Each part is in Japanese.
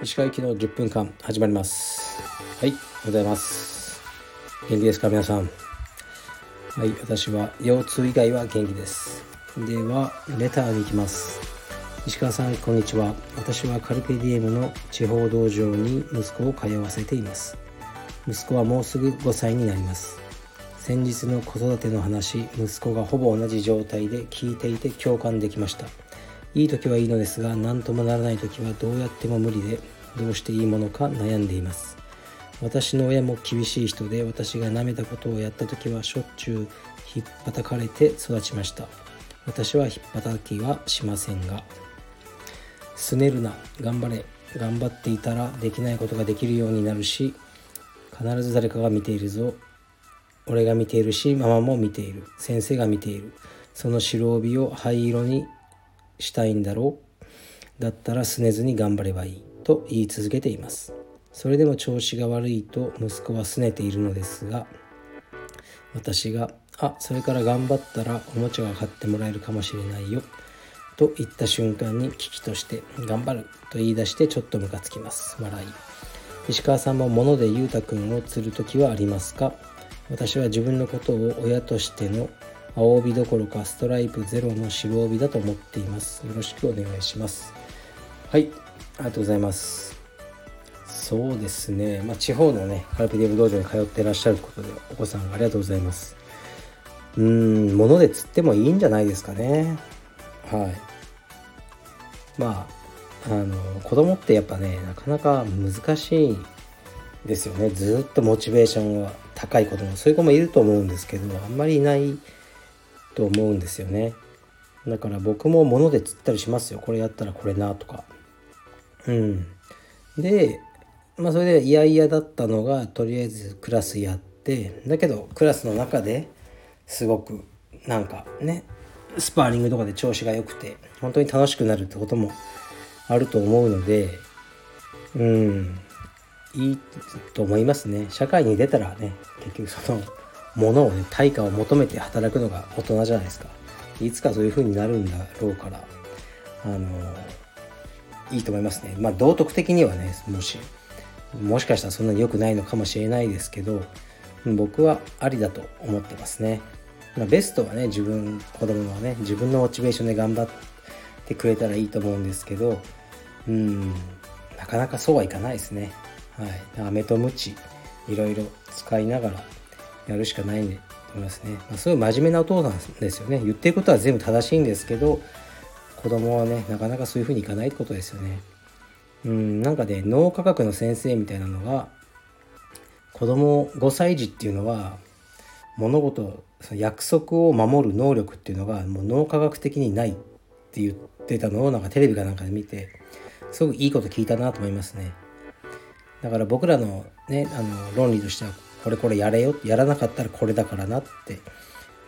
石川行きの10分間始まります。はいおはようございます。元気ですか皆さん。はい私は腰痛以外は元気です。ではレターに行きます。石川さんこんにちは。私はカルペディエムの地方道場に息子を通わせています。息子はもうすぐ5歳になります。先日の子育ての話息子がほぼ同じ状態で聞いていて共感できました。いい時はいいのですが何ともならない時はどうやっても無理でどうしていいものか悩んでいます。私の親も厳しい人で私が舐めたことをやった時はしょっちゅう引っ叩かれて育ちました。私は引っ叩きはしませんがすねるな頑張れ頑張っていたらできないことができるようになるし必ず誰かが見ているぞ俺が見ているしママも見ている。先生が見ている。その白帯を灰色にしたいんだろう。だったらすねずに頑張ればいい。と言い続けています。それでも調子が悪いと息子は拗ねているのですが私が「あそれから頑張ったらおもちゃが買ってもらえるかもしれないよ」と言った瞬間に危機として「頑張る」と言い出してちょっとムカつきます。笑い。石川さんも物でゆうたくんを釣る時はありますか？私は自分のことを親としての青帯どころかストライプゼロの白帯だと思っています。よろしくお願いします。はいありがとうございます。そうですね、まあ、地方のねカルピディブ道場に通ってらっしゃることでお子さんありがとうございます。うーん物で釣ってもいいんじゃないですかね。はい。まああの子供ってやっぱねなかなか難しいですよね。ずっとモチベーションが高い子供そういう子もいると思うんですけどあんまりいないと思うんですよね。だから僕も物で釣ったりしますよ。これやったらこれなとか。うん。でまあそれで嫌々だったのがとりあえずクラスやってだけどクラスの中ですごくなんかねスパーリングとかで調子が良くて本当に楽しくなるってこともあると思うのでうん。いいと思いますね。社会に出たらね結局そのものをね対価を求めて働くのが大人じゃないですか。いつかそういう風になるんだろうから。あのいいと思いますね。まあ道徳的にはねもしもしかしたらそんなに良くないのかもしれないですけど僕はありだと思ってますね、ま、ベストはね自分子供はね自分のモチベーションで頑張ってくれたらいいと思うんですけどうんなかなかそうはいかないですね。はい。飴とムチいろいろ使いながらやるしかないんでいますね、まあ、すごい真面目なお父さんですよね。言ってることは全部正しいんですけど子供はねなかなかそういうふうにいかないってことですよね。うんなんかね脳科学の先生みたいなのが子供5歳児っていうのは物事その約束を守る能力っていうのがもう脳科学的にないって言ってたのをなんかテレビかなんかで見てすごくいいこと聞いたなと思いますね。だから僕らのねあの論理としてはこれこれやれよやらなかったらこれだからなって。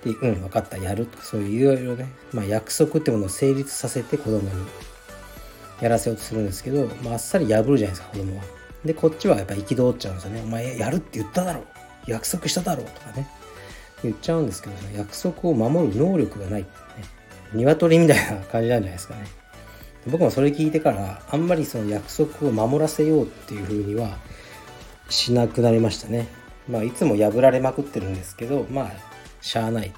でうん分かったやる。とそういういろいろね、まあ、約束ってものを成立させて子供にやらせようとするんですけど、まあ、あっさり破るじゃないですか子供は。でこっちはやっぱ憤っちゃうんですよね。お前やるって言っただろ約束しただろうとかね。言っちゃうんですけど、ね、約束を守る能力がない、ね、鶏みたいな感じなんじゃないですかね。僕もそれ聞いてからあんまりその約束を守らせようっていうふうにはしなくなりましたね。まあいつも破られまくってるんですけどまあしゃあないと。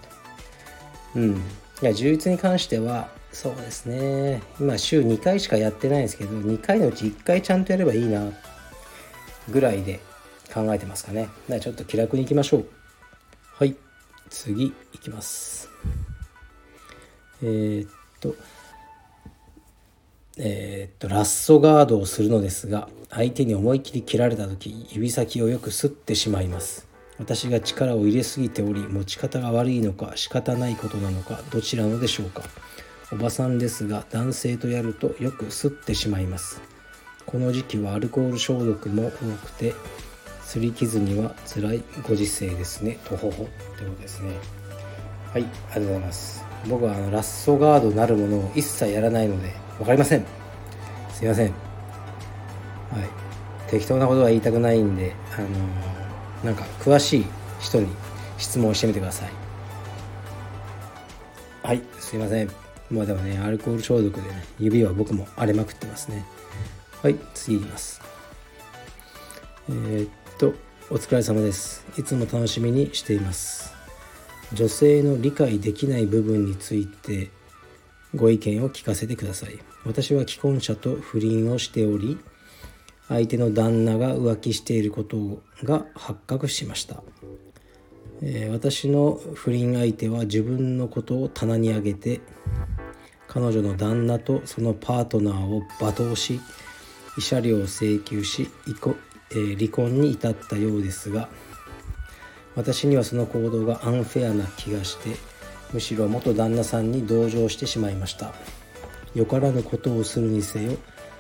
うん。いや充実に関してはそうですね。今週2回しかやってないんですけど2回のうち1回ちゃんとやればいいなぐらいで考えてますかね。ちょっと気楽にいきましょう。はい。次いきます。えー、っとえー、っとラッソガードをするのですが相手に思い切り切られた時指先をよくすってしまいます。私が力を入れすぎており持ち方が悪いのか仕方ないことなのかどちらのでしょうか。おばさんですが男性とやるとよくすってしまいます。この時期はアルコール消毒も多くて擦り傷には辛いご時世ですね。とほほってことですね。はいありがとうございます。僕はあのラッソガードなるものを一切やらないので分かりません。すいません。はい。適当なことは言いたくないんであのー、なんか詳しい人に質問してみてください。はい。すいません。まあでもねアルコール消毒でね指は僕も荒れまくってますね。はい次いきます。えー、っとお疲れ様です。いつも楽しみにしています。女性の理解できない部分についてご意見を聞かせてください。私は既婚者と不倫をしており相手の旦那が浮気していることが発覚しました、え、私の不倫相手は自分のことを棚に上げて彼女の旦那とそのパートナーを罵倒し慰謝料を請求し、離婚に至ったようですが私にはその行動がアンフェアな気がしてむしろ元旦那さんに同情してしまいました。よからぬことをするにせよ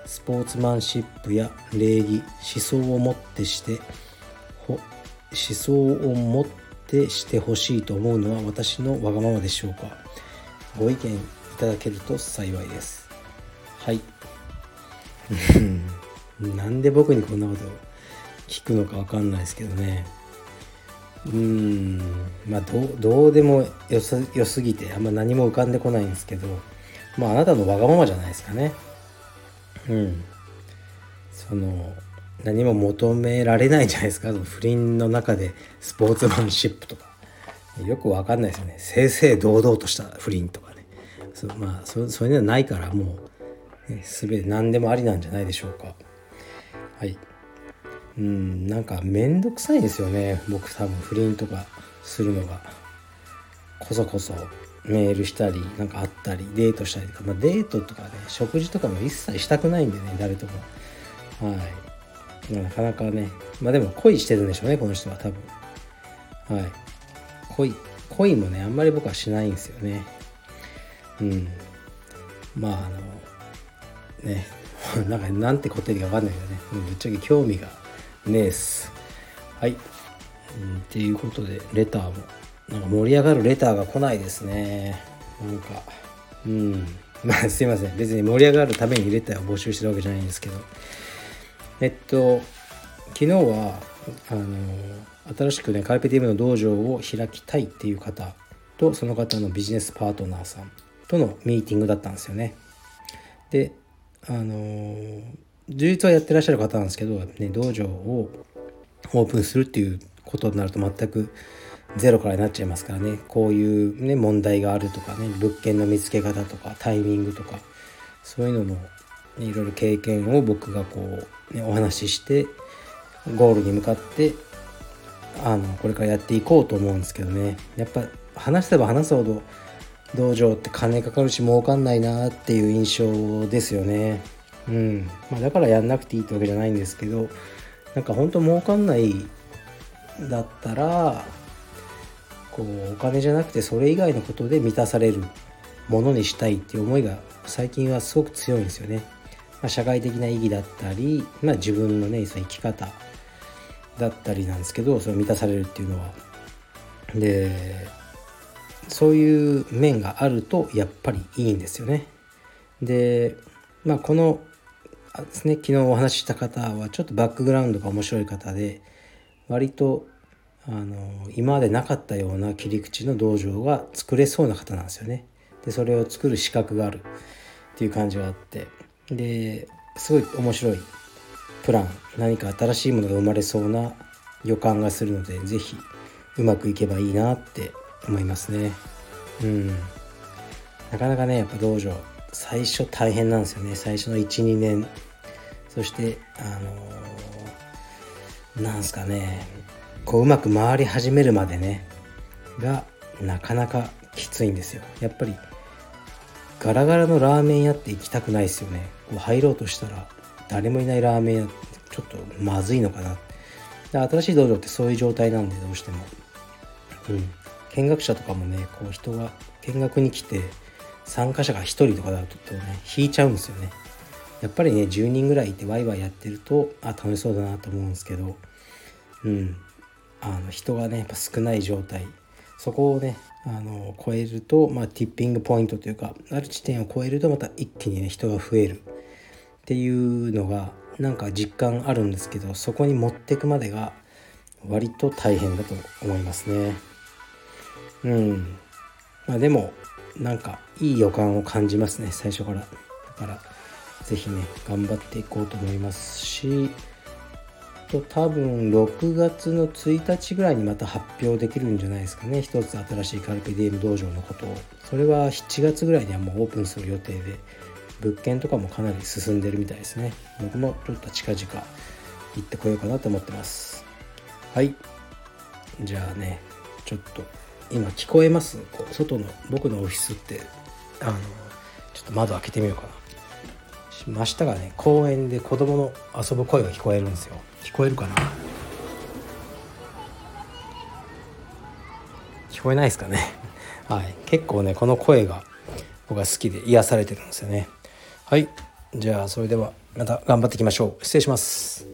スポーツマンシップや礼儀思想をもってして思想をもってしてほしいと思うのは私のわがままでしょうか。ご意見いただけると幸いです。はい。なんで僕にこんなこと聞くのか分かんないですけどね。うん。まあどどうでもよすよすぎてあんま何も浮かんでこないんですけどまああなたのわがままじゃないですかね。うん。その何も求められないじゃないですか。不倫の中でスポーツマンシップとか。よくわかんないですよね。正々堂々とした不倫とかね。そまあそそういうのはないからもう、ね、全て何でもありなんじゃないでしょうか。はい。うんなんか面倒くさいんですよね。僕多分不倫とかするのが。こそこそメールしたりなんか会ったりデートしたりとか、まあ、デートとかね食事とかも一切したくないんでね誰とも。はい。なかなかね。まあでも恋してるんでしょうねこの人は多分。はい。恋恋もねあんまり僕はしないんですよね。うん。まああのね。なんかなんて答えるか分かんないけどねぶっちゃけ興味がねえす。はい、うん、っていうことでレターも。なんか盛り上がるレターが来ないですね。なんかうん。まあすいません。別に盛り上がるためにレターを募集してるわけじゃないんですけど。えっと昨日はあの新しくねカルペディウムの道場を開きたいっていう方とその方のビジネスパートナーさんとのミーティングだったんですよね。であの充実はやってらっしゃる方なんですけど、ね、道場をオープンするっていうことになると全くゼロからになっちゃいますからね。こういう、ね、問題があるとかね物件の見つけ方とかタイミングとかそういうのも、いろいろ経験を僕がこう、ね、お話ししてゴールに向かってあのこれからやっていこうと思うんですけどね。やっぱ話せば話すほど道場って金かかるし儲かんないなっていう印象ですよね。うんまあ、だからやんなくていいってわけじゃないんですけどなんか本当儲かんないだったらこうお金じゃなくてそれ以外のことで満たされるものにしたいっていう思いが最近はすごく強いんですよね。まあ、社会的な意義だったり、まあ、自分のねその生き方だったりなんですけどそれ満たされるっていうのは。でそういう面があるとやっぱりいいんですよね。でまあこのですね昨日お話しした方はちょっとバックグラウンドが面白い方で割とあの今までなかったような切り口の道場が作れそうな方なんですよね。でそれを作る資格があるっていう感じがあってですごい面白いプラン何か新しいものが生まれそうな予感がするので是非うまくいけばいいなって思いますね。うん、なかなかねやっぱ道場最初大変なんですよね。最初の12年。そしてあのー、なんすかね。こううまく回り始めるまでね。がなかなかきついんですよ。やっぱりガラガラのラーメン屋って行きたくないですよね。こう入ろうとしたら誰もいないラーメン屋ちょっとまずいのかな。で新しい道場ってそういう状態なんでどうしても。うん。見学者とかもねこう人が見学に来て参加者が1人とかだとね引いちゃうんですよねやっぱりね10人ぐらいいてワイワイやってるとあ楽しそうだなと思うんですけどうんあの人がねやっぱ少ない状態そこをねあの超えると、まあ、ティッピングポイントというかある地点を超えるとまた一気にね人が増えるっていうのがなんか実感あるんですけどそこに持ってくまでが割と大変だと思いますね。うん。まあでもなんかいい予感を感じますね最初から。だから是非ね頑張っていこうと思いますしと多分6月の1日ぐらいにまた発表できるんじゃないですかね。一つ新しいカルピディエム道場のことを。それは7月ぐらいにはもうオープンする予定で物件とかもかなり進んでるみたいですね。僕もちょっと近々行ってこようかなと思ってます。はい。じゃあねちょっと今聞こえます？こう外の僕のオフィスって。あのちょっと窓開けてみようかな。真下がね公園で子供の遊ぶ声が聞こえるんですよ。聞こえるかな？聞こえないですかね？はい。結構ねこの声が僕は好きで癒されてるんですよね。はい。じゃあそれではまた頑張っていきましょう。失礼します